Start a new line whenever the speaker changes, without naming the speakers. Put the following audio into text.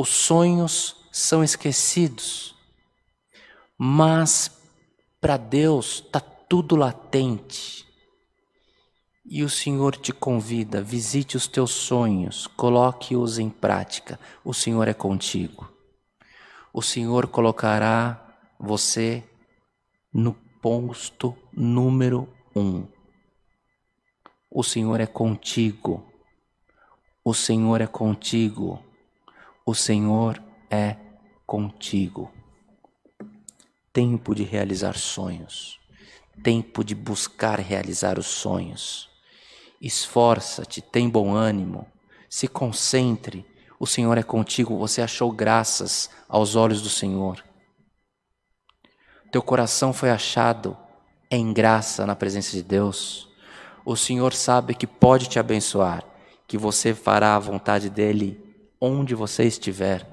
os sonhos são esquecidos, mas para Deus está tudo latente. E o Senhor te convida, visite os teus sonhos, coloque-os em prática. O Senhor é contigo. O Senhor colocará você no posto número um. O Senhor é contigo. O Senhor é contigo. O Senhor é contigo. Tempo de realizar sonhos. Tempo de buscar realizar os sonhos. Esforça-te, tem bom ânimo, se concentre. O Senhor é contigo, você achou graças aos olhos do Senhor. Teu coração foi achado em graça na presença de Deus. O Senhor sabe que pode te abençoar, que você fará a vontade dele onde você estiver.